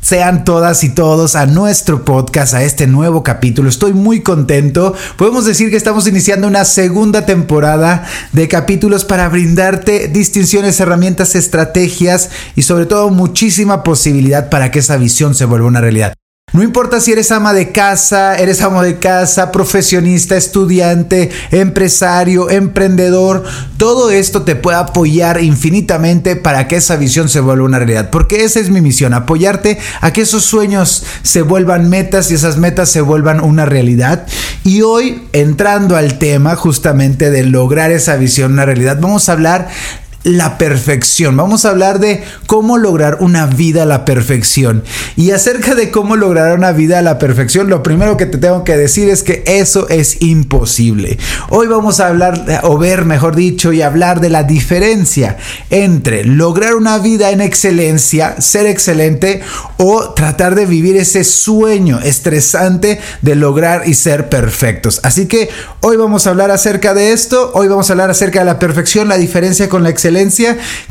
sean todas y todos a nuestro podcast, a este nuevo capítulo. Estoy muy contento. Podemos decir que estamos iniciando una segunda temporada de capítulos para brindarte distinciones, herramientas, estrategias y sobre todo muchísima posibilidad para que esa visión se vuelva una realidad. No importa si eres ama de casa, eres amo de casa, profesionista, estudiante, empresario, emprendedor, todo esto te puede apoyar infinitamente para que esa visión se vuelva una realidad. Porque esa es mi misión, apoyarte a que esos sueños se vuelvan metas y esas metas se vuelvan una realidad. Y hoy, entrando al tema justamente de lograr esa visión una realidad, vamos a hablar la perfección. Vamos a hablar de cómo lograr una vida a la perfección. Y acerca de cómo lograr una vida a la perfección, lo primero que te tengo que decir es que eso es imposible. Hoy vamos a hablar, o ver, mejor dicho, y hablar de la diferencia entre lograr una vida en excelencia, ser excelente, o tratar de vivir ese sueño estresante de lograr y ser perfectos. Así que hoy vamos a hablar acerca de esto. Hoy vamos a hablar acerca de la perfección, la diferencia con la excelencia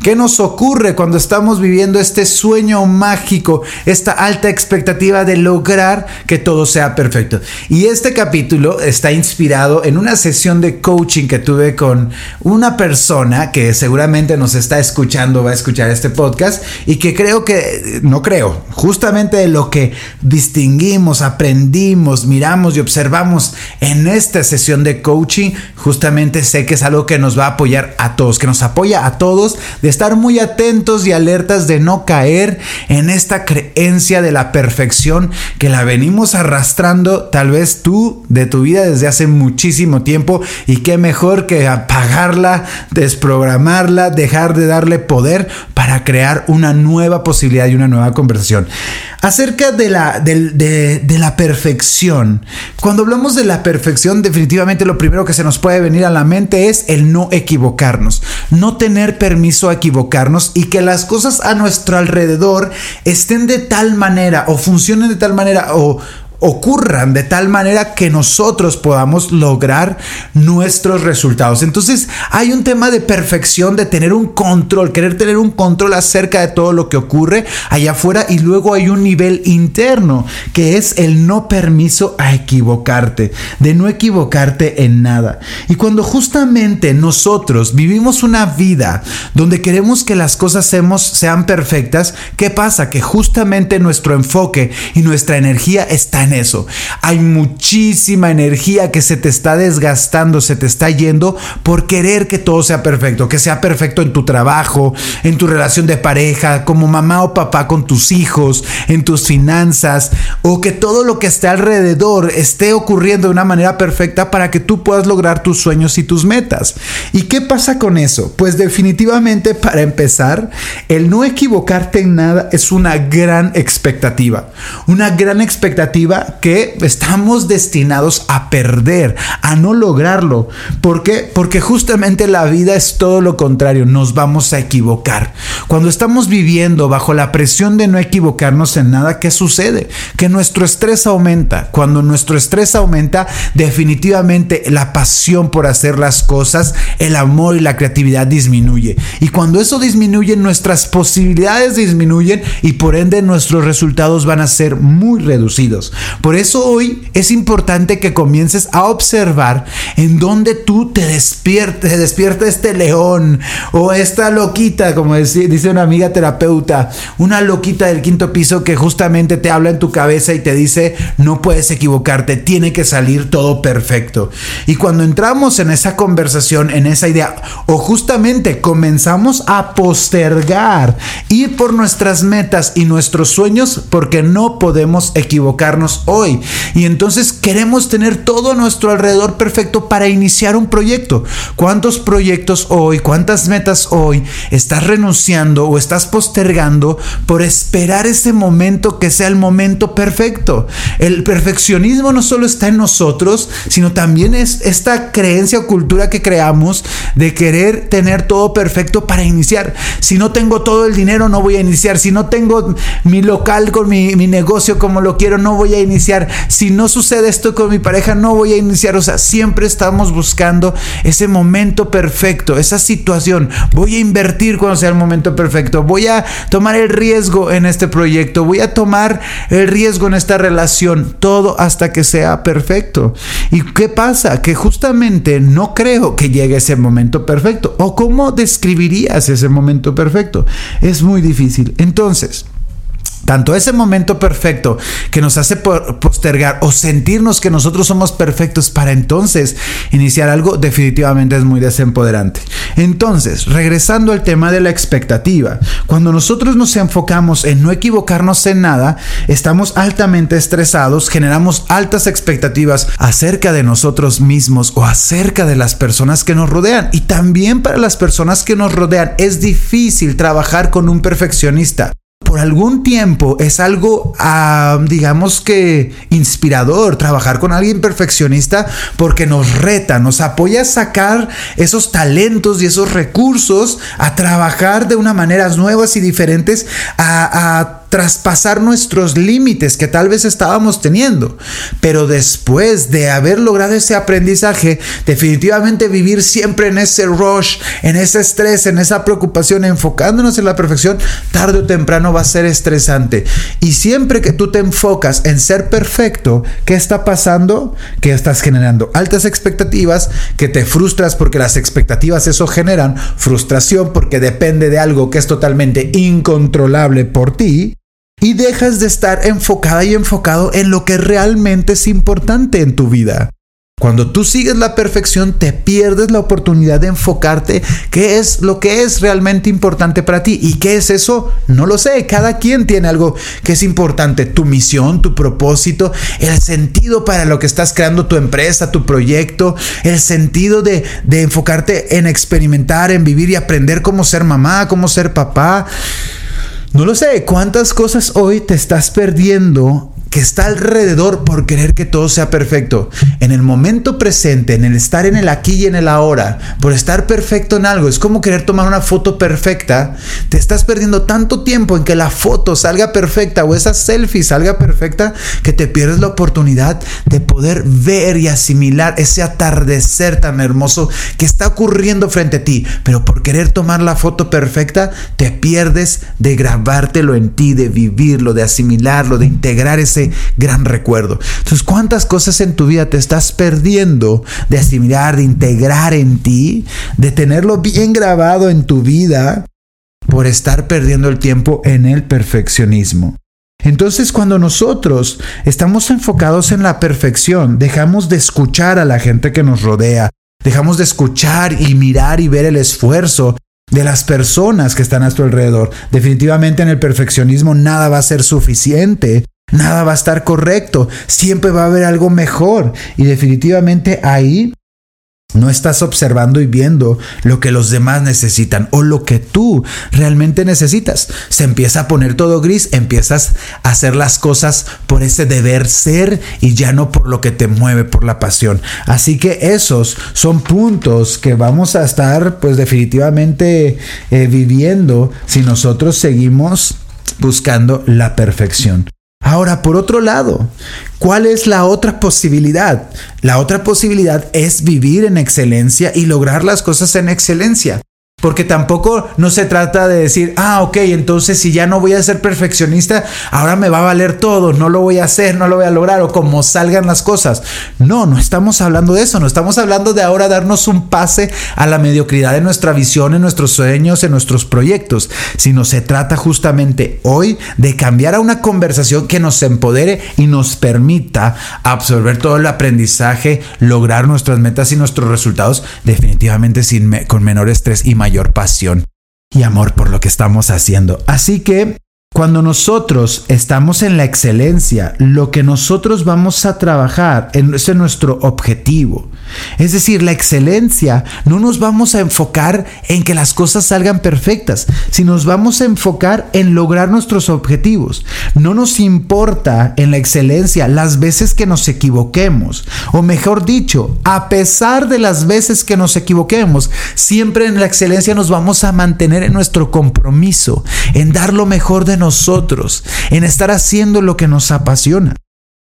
¿Qué nos ocurre cuando estamos viviendo este sueño mágico, esta alta expectativa de lograr que todo sea perfecto? Y este capítulo está inspirado en una sesión de coaching que tuve con una persona que seguramente nos está escuchando, va a escuchar este podcast y que creo que, no creo, justamente de lo que distinguimos, aprendimos, miramos y observamos en esta sesión de coaching, justamente sé que es algo que nos va a apoyar a todos, que nos apoya a a todos de estar muy atentos y alertas de no caer en esta creencia de la perfección que la venimos arrastrando tal vez tú de tu vida desde hace muchísimo tiempo y qué mejor que apagarla, desprogramarla, dejar de darle poder para crear una nueva posibilidad y una nueva conversación. Acerca de la, de, la perfección, cuando hablamos de la perfección definitivamente lo primero que se nos puede venir a la mente es el no equivocarnos, no tener permiso a equivocarnos y que las cosas a nuestro alrededor estén de tal manera o funcionen de tal manera o, ocurran de tal manera que nosotros podamos lograr nuestros resultados. Entonces hay un tema de perfección, de tener un control, querer tener un control acerca de todo lo que ocurre allá afuera y luego hay un nivel interno que es el no permiso a equivocarte, de no equivocarte en nada. Y cuando justamente nosotros vivimos una vida donde queremos que las cosas sean perfectas, ¿qué pasa? Que justamente nuestro enfoque y nuestra energía están eso. Hay muchísima energía que se te está desgastando, se te está yendo por querer que todo sea perfecto, que sea perfecto en tu trabajo, en tu relación de pareja, como mamá o papá con tus hijos, en tus finanzas, o que todo lo que esté alrededor esté ocurriendo de una manera perfecta para que tú puedas lograr tus sueños y tus metas. ¿Y qué pasa con eso? Pues definitivamente para empezar, el no equivocarte en nada es una gran expectativa. Una gran expectativa que estamos destinados a perder, a no lograrlo. ¿Por qué? Porque justamente la vida es todo lo contrario, nos vamos a equivocar. Cuando estamos viviendo bajo la presión de no equivocarnos en nada, ¿qué sucede? Que nuestro estrés aumenta. Cuando nuestro estrés aumenta, definitivamente la pasión por hacer las cosas, el amor y la creatividad disminuye. Y cuando eso disminuye, nuestras posibilidades disminuyen y por ende nuestros resultados van a ser muy reducidos. Por eso hoy es importante que comiences a observar en dónde tú te despiertes, despierta este león o esta loquita, como dice una amiga terapeuta, una loquita del quinto piso que justamente te habla en tu cabeza y te dice, no puedes equivocarte, tiene que salir todo perfecto. Y cuando entramos en esa conversación, en esa idea, o justamente comenzamos a postergar, ir por nuestras metas y nuestros sueños, porque no podemos equivocarnos hoy. Y entonces queremos tener todo nuestro alrededor perfecto para iniciar un proyecto. ¿Cuántos proyectos hoy, cuántas metas hoy estás renunciando o estás postergando por esperar ese momento que sea el momento perfecto? El perfeccionismo no solo está en nosotros, sino también es esta creencia o cultura que creamos de querer tener todo perfecto para iniciar. Si no tengo todo el dinero, no voy a iniciar. Si no tengo mi local con mi, mi negocio como lo quiero, no voy a iniciar. Si no sucede esto con mi pareja, no voy a iniciar. O sea, siempre estamos buscando ese momento perfecto, esa situación. Voy a invertir cuando sea el momento perfecto. Voy a tomar el riesgo en este proyecto. Voy a tomar el riesgo en esta relación. Todo hasta que sea perfecto. ¿Y qué pasa? Que justamente no creo que llegue ese momento perfecto. ¿O cómo describirías ese momento perfecto? Es muy difícil. Entonces, tanto ese momento perfecto que nos hace postergar o sentirnos que nosotros somos perfectos para entonces iniciar algo definitivamente es muy desempoderante. Entonces, regresando al tema de la expectativa, cuando nosotros nos enfocamos en no equivocarnos en nada, estamos altamente estresados, generamos altas expectativas acerca de nosotros mismos o acerca de las personas que nos rodean. Y también para las personas que nos rodean es difícil trabajar con un perfeccionista por algún tiempo es algo, ah, digamos que inspirador, trabajar con alguien perfeccionista porque nos reta, nos apoya a sacar esos talentos y esos recursos, a trabajar de una manera nuevas y diferentes, a traspasar nuestros límites que tal vez estábamos teniendo. Pero después de haber logrado ese aprendizaje, definitivamente vivir siempre en ese rush, en ese estrés, en esa preocupación, enfocándonos en la perfección, tarde o temprano va a ser estresante. Y siempre que tú te enfocas en ser perfecto, ¿qué está pasando? Que estás generando altas expectativas, que te frustras porque las expectativas eso generan frustración porque depende de algo que es totalmente incontrolable por ti y dejas de estar enfocada y enfocado en lo que realmente es importante en tu vida. Cuando tú sigues la perfección, te pierdes la oportunidad de enfocarte qué es lo que es realmente importante para ti. ¿Y qué es eso? No lo sé. Cada quien tiene algo que es importante. Tu misión, tu propósito, el sentido para lo que estás creando tu empresa, tu proyecto, el sentido de, de enfocarte en experimentar, en vivir y aprender cómo ser mamá, cómo ser papá. No lo sé, ¿cuántas cosas hoy te estás perdiendo que está alrededor por querer que todo sea perfecto. En el momento presente, en el estar en el aquí y en el ahora, por estar perfecto en algo, es como querer tomar una foto perfecta. Te estás perdiendo tanto tiempo en que la foto salga perfecta o esa selfie salga perfecta que te pierdes la oportunidad de poder ver y asimilar ese atardecer tan hermoso que está ocurriendo frente a ti. Pero por querer tomar la foto perfecta, te pierdes de grabártelo en ti, de vivirlo, de asimilarlo, de integrar gran recuerdo. Entonces, ¿cuántas cosas en tu vida te estás perdiendo de asimilar, de integrar en ti, de tenerlo bien grabado en tu vida por estar perdiendo el tiempo en el perfeccionismo? Entonces cuando nosotros estamos enfocados en la perfección, dejamos de escuchar a la gente que nos rodea, dejamos de escuchar y mirar y ver el esfuerzo de las personas que están a tu alrededor. Definitivamente en el perfeccionismo nada va a ser suficiente Nada va a estar correcto, siempre va a haber algo mejor y definitivamente ahí no estás observando y viendo lo que los demás necesitan o lo que tú realmente necesitas. Se empieza a poner todo gris, empiezas a hacer las cosas por ese deber ser y ya no por lo que te mueve, por la pasión. Así que esos son puntos que vamos a estar pues definitivamente eh, viviendo si nosotros seguimos buscando la perfección. Ahora, por otro lado, ¿cuál es la otra posibilidad? La otra posibilidad es vivir en excelencia y lograr las cosas en excelencia. Porque tampoco no se trata de decir, ah, ok, entonces si ya no voy a ser perfeccionista, ahora me va a valer todo, no lo voy a hacer, no lo voy a lograr, o como salgan las cosas. No, no estamos hablando de eso, no estamos hablando de ahora darnos un pase a la mediocridad en nuestra visión, en nuestros sueños, en nuestros proyectos, sino se trata justamente hoy de cambiar a una conversación que nos empodere y nos permita absorber todo el aprendizaje, lograr nuestras metas y nuestros resultados definitivamente sin con menor estrés y mayor mayor pasión y amor por lo que estamos haciendo. Así que Cuando nosotros estamos en la excelencia, lo que nosotros vamos a trabajar es nuestro objetivo. Es decir, la excelencia no nos vamos a enfocar en que las cosas salgan perfectas, sino nos vamos a enfocar en lograr nuestros objetivos. No nos importa en la excelencia las veces que nos equivoquemos, o mejor dicho, a pesar de las veces que nos equivoquemos, siempre en la excelencia nos vamos a mantener en nuestro compromiso, en dar lo mejor de nosotros, en estar haciendo lo que nos apasiona.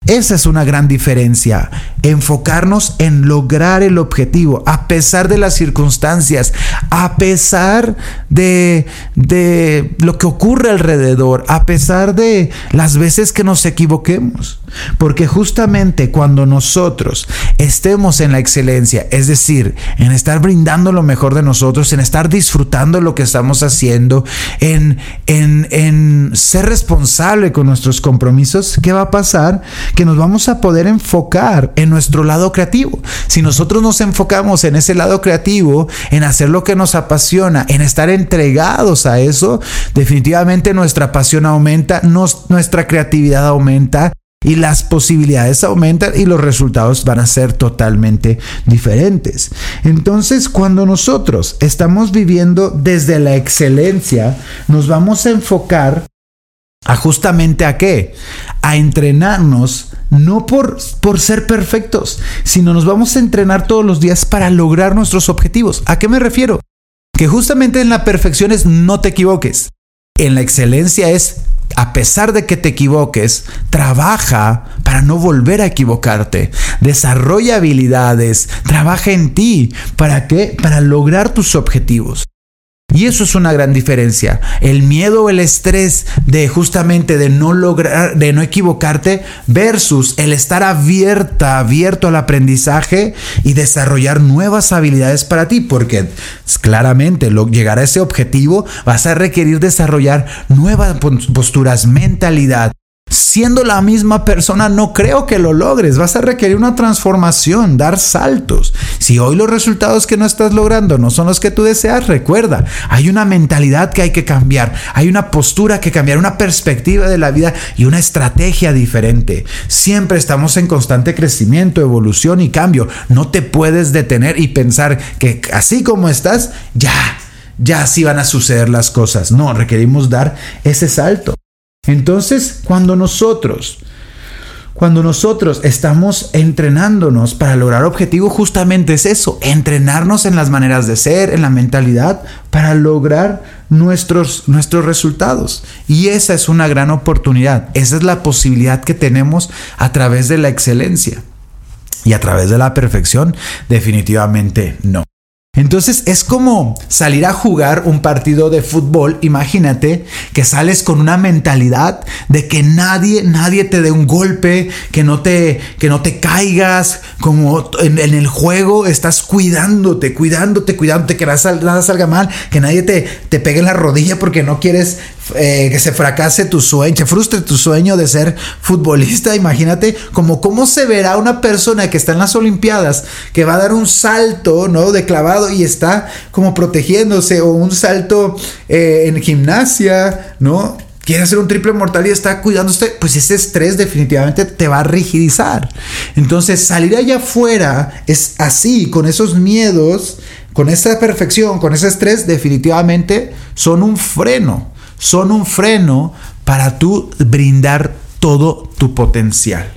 Esa es una gran diferencia, enfocarnos en lograr el objetivo a pesar de las circunstancias, a pesar de, de, lo que ocurre alrededor, a pesar de las veces que nos equivoquemos. Porque justamente cuando nosotros estemos en la excelencia, es decir, en estar brindando lo mejor de nosotros, en estar disfrutando lo que estamos haciendo, en, en, en ser responsable con nuestros compromisos, ¿qué va a pasar? Que nos vamos a poder enfocar en nuestro lado creativo. Si nosotros nos enfocamos en ese lado creativo, en hacer lo que nos apasiona, en estar entregados a eso, definitivamente nuestra pasión aumenta, nuestra creatividad aumenta y las posibilidades aumentan y los resultados van a ser totalmente diferentes. Entonces, cuando nosotros estamos viviendo desde la excelencia, nos vamos a enfocar a justamente a qué? A entrenarnos no por, por ser perfectos, sino nos vamos a entrenar todos los días para lograr nuestros objetivos. ¿A qué me refiero? Que justamente en la perfección es no te equivoques. En la excelencia es, a pesar de que te equivoques, trabaja para no volver a equivocarte. Desarrolla habilidades, trabaja en ti. ¿Para qué? Para lograr tus objetivos. Y eso es una gran diferencia. El miedo el estrés de justamente de no lograr, de no equivocarte versus el estar abierta, abierto al aprendizaje y desarrollar nuevas habilidades para ti, porque claramente llegar a ese objetivo vas a requerir desarrollar nuevas posturas, mentalidad, siendo la misma persona, no creo que lo logres. Vas a requerir una transformación, dar saltos. Si hoy los resultados que no estás logrando no son los que tú deseas, recuerda, hay una mentalidad que hay que cambiar, hay una postura que cambiar, una perspectiva de la vida y una estrategia diferente. Siempre estamos en constante crecimiento, evolución y cambio. No te puedes detener y pensar que así como estás, ya, ya así van a suceder las cosas. No, requerimos dar ese salto. Entonces, cuando nosotros, cuando nosotros estamos entrenándonos para lograr objetivos, justamente es eso, entrenarnos en las maneras de ser, en la mentalidad, para lograr nuestros, nuestros resultados. Y esa es una gran oportunidad, esa es la posibilidad que tenemos a través de la excelencia. Y a través de la perfección, definitivamente no. Entonces es como salir a jugar un partido de fútbol. Imagínate que sales con una mentalidad de que nadie, nadie te dé un golpe, que no te, que no te caigas, como en, el juego estás cuidándote, cuidándote, cuidándote, que nada, salga mal, que nadie te, te pegue en la rodilla porque no quieres eh, que se fracase tu sueño, se frustre tu sueño de ser futbolista. Imagínate como cómo se verá una persona que está en las Olimpiadas, que va a dar un salto, ¿no? De clavado y está como protegiéndose, o un salto eh, en gimnasia, ¿no? quiere hacer un triple mortal y está cuidándose, pues ese estrés definitivamente te va a rigidizar. Entonces, salir allá afuera es así, con esos miedos, con esa perfección, con ese estrés, definitivamente son un freno son un freno para tú brindar todo tu potencial.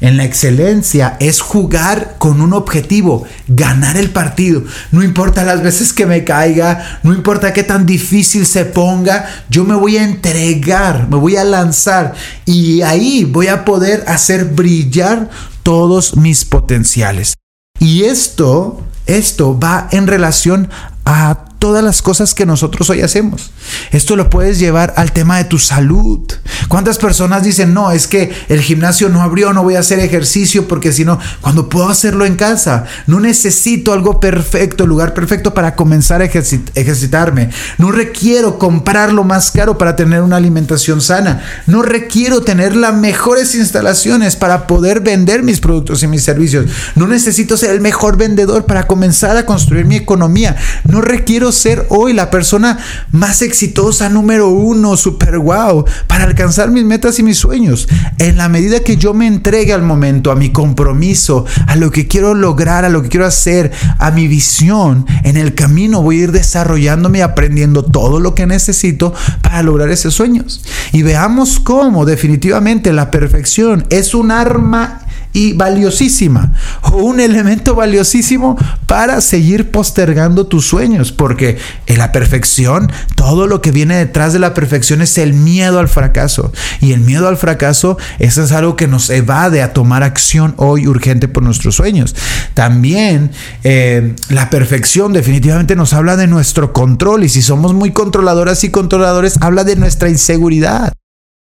En la excelencia es jugar con un objetivo, ganar el partido. No importa las veces que me caiga, no importa qué tan difícil se ponga, yo me voy a entregar, me voy a lanzar y ahí voy a poder hacer brillar todos mis potenciales. Y esto, esto va en relación a todas las cosas que nosotros hoy hacemos. Esto lo puedes llevar al tema de tu salud. ¿Cuántas personas dicen, no, es que el gimnasio no abrió, no voy a hacer ejercicio porque si no, cuando puedo hacerlo en casa, no necesito algo perfecto, lugar perfecto para comenzar a ejercitarme. No requiero comprar lo más caro para tener una alimentación sana. No requiero tener las mejores instalaciones para poder vender mis productos y mis servicios. No necesito ser el mejor vendedor para comenzar a construir mi economía. No requiero ser hoy la persona más exitosa, número uno, super wow, para alcanzar mis metas y mis sueños. En la medida que yo me entregue al momento, a mi compromiso, a lo que quiero lograr, a lo que quiero hacer, a mi visión, en el camino voy a ir desarrollándome y aprendiendo todo lo que necesito para lograr esos sueños. Y veamos cómo definitivamente la perfección es un arma y valiosísima o un elemento valiosísimo para seguir postergando tus sueños porque en la perfección todo lo que viene detrás de la perfección es el miedo al fracaso y el miedo al fracaso eso es algo que nos evade a tomar acción hoy urgente por nuestros sueños. También eh, la perfección definitivamente nos habla de nuestro control y si somos muy controladoras y controladores habla de nuestra inseguridad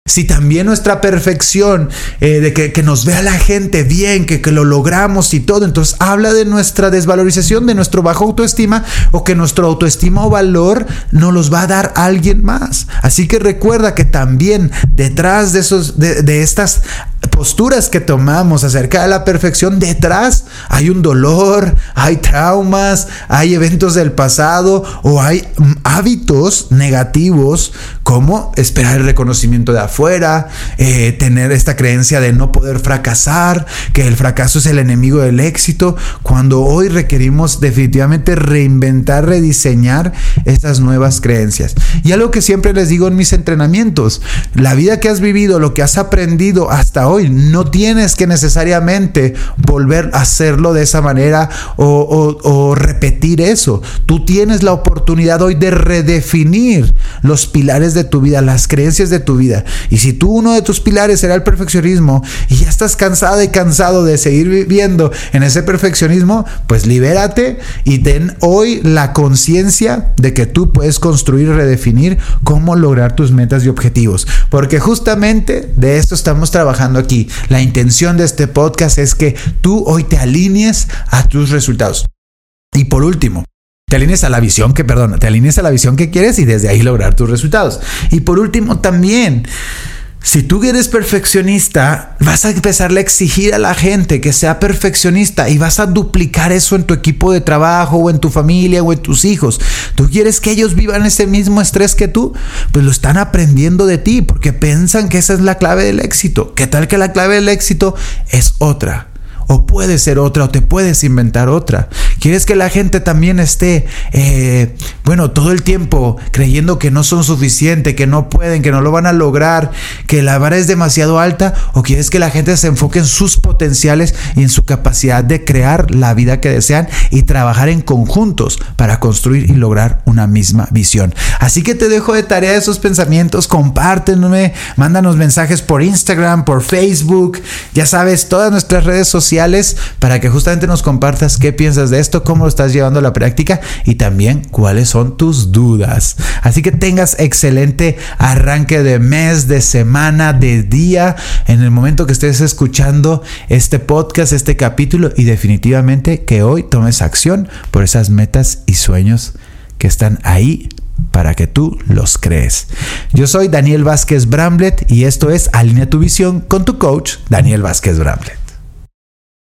si también nuestra perfección, eh, de que, nos vea la gente bien, que, lo logramos y todo, entonces habla de nuestra desvalorización, de nuestro bajo autoestima o que nuestro autoestima o valor no los va a dar alguien más. Así que recuerda que también detrás de, esos, de estas posturas que tomamos acerca de la perfección, detrás hay un dolor, hay traumas, hay eventos del pasado o hay mm, hábitos negativos como esperar el reconocimiento de afuera, eh, tener esta creencia de no poder fracasar, que el fracaso es el enemigo del éxito, cuando hoy requerimos definitivamente reinventar, rediseñar estas nuevas creencias. Y algo que siempre les digo en mis entrenamientos, la vida que has vivido, lo que has aprendido hasta hoy, no tienes que necesariamente volver a hacerlo de esa manera o, repetir eso. Tú tienes la oportunidad hoy de redefinir los pilares de tu vida, las creencias de tu vida. Y si tú uno de tus pilares será el perfeccionismo y ya estás cansado y cansado de seguir viviendo en ese perfeccionismo, pues libérate y ten hoy la conciencia de que tú puedes construir y redefinir cómo lograr tus metas y objetivos. Porque justamente de esto estamos trabajando aquí. La intención de este podcast es que tú hoy te alinees a tus resultados. Y por último, te alinees a la visión que, perdón, te alinees a la visión que quieres y desde ahí lograr tus resultados. Y por último, también si tú eres perfeccionista, vas a empezar a exigir a la gente que sea perfeccionista y vas a duplicar eso en tu equipo de trabajo o en tu familia o en tus hijos. ¿Tú quieres que ellos vivan ese mismo estrés que tú? Pues lo están aprendiendo de ti porque piensan que esa es la clave del éxito. ¿Qué tal que la clave del éxito es otra? o puede ser otra o te puedes inventar otra. ¿Quieres que la gente también esté, eh, bueno, todo el tiempo creyendo que no son suficientes, que no pueden, que no lo van a lograr, que la vara es demasiado alta? ¿O quieres que la gente se enfoque en sus potenciales y en su capacidad de crear la vida que desean y trabajar en conjuntos para construir y lograr una misma visión? Así que te dejo de tarea esos pensamientos, compártenme, mándanos mensajes por Instagram, por Facebook, ya sabes, todas nuestras redes sociales para que justamente nos compartas qué piensas de esto, cómo lo estás llevando a la práctica y también cuáles son tus dudas. Así que tengas excelente arranque de mes, de semana, de día, en el momento que estés escuchando este podcast, este capítulo y definitivamente que hoy tomes acción por esas metas y sueños que están ahí para que tú los crees. Yo soy Daniel Vázquez Bramblet y esto es Alinea tu visión con tu coach Daniel Vázquez Bramblet.